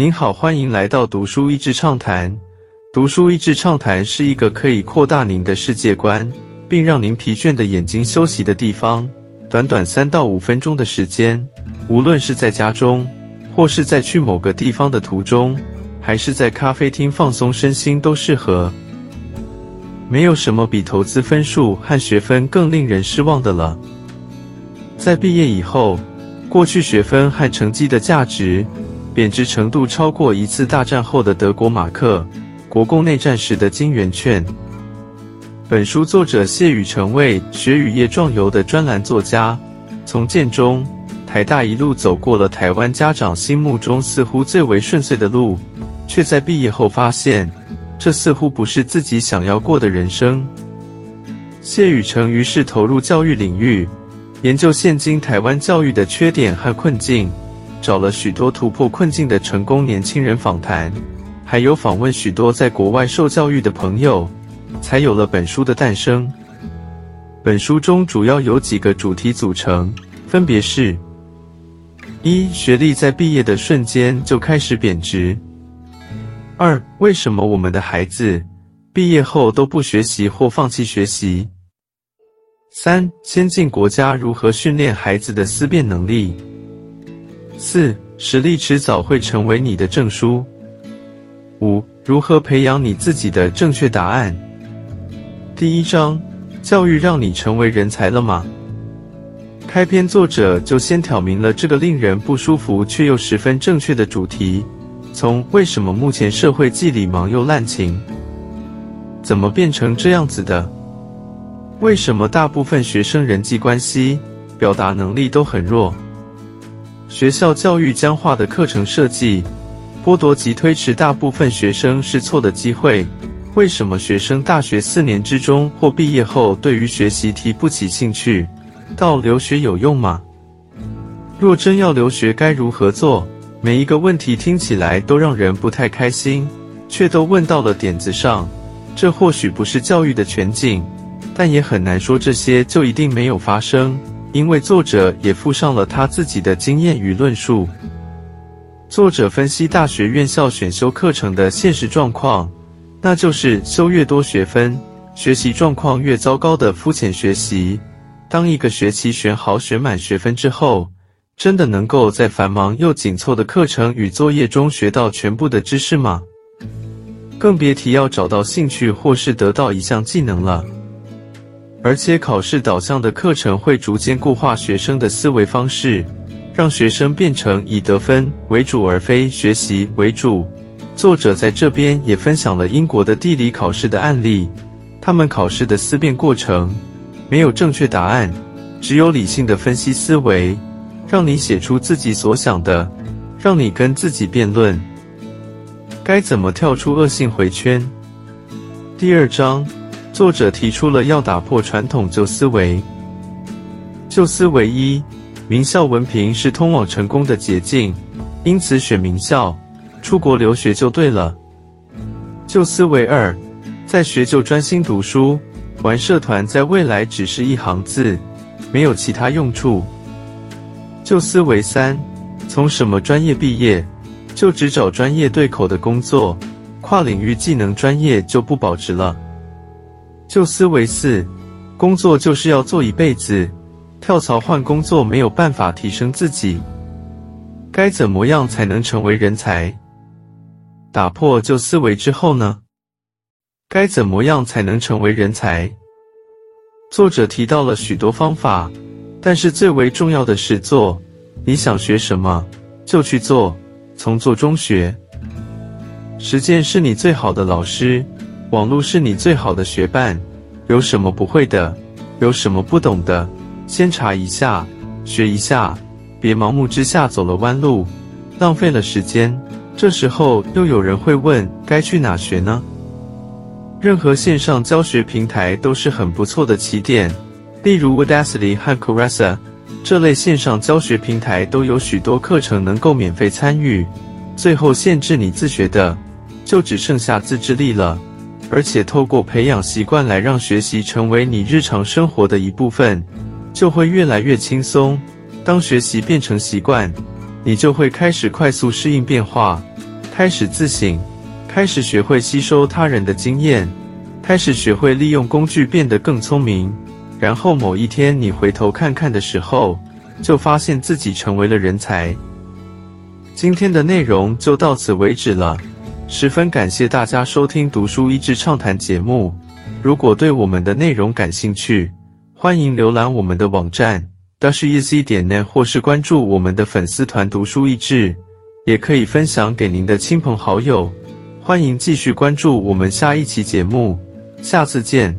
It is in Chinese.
您好，欢迎来到读书益智畅谈。读书益智畅谈是一个可以扩大您的世界观，并让您疲倦的眼睛休息的地方。短短三到五分钟的时间，无论是在家中，或是在去某个地方的途中，还是在咖啡厅放松身心，都适合。没有什么比投资分数和学分更令人失望的了。在毕业以后，过去学分和成绩的价值贬值程度超过一次大战后的德国马克、国共内战时的金圆券。本书作者谢宇成为学与业壮游的专栏作家，从建中、台大一路走过了台湾家长心目中似乎最为顺遂的路，却在毕业后发现。这似乎不是自己想要过的人生。谢宇成于是投入教育领域，研究现今台湾教育的缺点和困境，找了许多突破困境的成功年轻人访谈，还有访问许多在国外受教育的朋友，才有了本书的诞生。本书中主要有几个主题组成，分别是：一、学历在毕业的瞬间就开始贬值。二、为什么我们的孩子毕业后都不学习或放弃学习？三、先进国家如何训练孩子的思辨能力？四、实力迟早会成为你的证书。五、如何培养你自己的正确答案？第一章：教育让你成为人才了吗？开篇作者就先挑明了这个令人不舒服却又十分正确的主题。从为什么目前社会既礼貌又滥情，怎么变成这样子的？为什么大部分学生人际关系表达能力都很弱？学校教育僵化的课程设计，剥夺及推迟大部分学生试错的机会。为什么学生大学四年之中或毕业后对于学习提不起兴趣？到留学有用吗？若真要留学，该如何做？每一个问题听起来都让人不太开心，却都问到了点子上。这或许不是教育的全景，但也很难说这些就一定没有发生，因为作者也附上了他自己的经验与论述。作者分析大学院校选修课程的现实状况，那就是修越多学分，学习状况越糟糕的肤浅学习。当一个学期选好选满学分之后。真的能够在繁忙又紧凑的课程与作业中学到全部的知识吗？更别提要找到兴趣或是得到一项技能了。而且考试导向的课程会逐渐固化学生的思维方式，让学生变成以得分为主而非学习为主。作者在这边也分享了英国的地理考试的案例，他们考试的思辨过程没有正确答案，只有理性的分析思维。让你写出自己所想的，让你跟自己辩论。该怎么跳出恶性回圈？第二章，作者提出了要打破传统旧思维。旧思维一，名校文凭是通往成功的捷径，因此选名校，出国留学就对了。旧思维二，在学就专心读书，玩社团在未来只是一行字，没有其他用处。旧思维三，从什么专业毕业，就只找专业对口的工作，跨领域技能专业就不保值了。旧思维四，工作就是要做一辈子，跳槽换工作没有办法提升自己，该怎么样才能成为人才？打破旧思维之后呢？该怎么样才能成为人才？作者提到了许多方法。但是最为重要的是做，你想学什么就去做，从做中学。实践是你最好的老师，网络是你最好的学伴。有什么不会的，有什么不懂的，先查一下，学一下，别盲目之下走了弯路，浪费了时间。这时候又有人会问，该去哪学呢？任何线上教学平台都是很不错的起点。例如 Udacity 和 Coursera 这类线上教学平台都有许多课程能够免费参与。最后限制你自学的，就只剩下自制力了。而且透过培养习惯来让学习成为你日常生活的一部分，就会越来越轻松。当学习变成习惯，你就会开始快速适应变化，开始自省，开始学会吸收他人的经验，开始学会利用工具变得更聪明。然后某一天你回头看看的时候，就发现自己成为了人才。今天的内容就到此为止了，十分感谢大家收听《读书益智畅谈》节目。如果对我们的内容感兴趣，欢迎浏览我们的网站 dasheasy 点 net，或是关注我们的粉丝团“读书益智”，也可以分享给您的亲朋好友。欢迎继续关注我们下一期节目，下次见。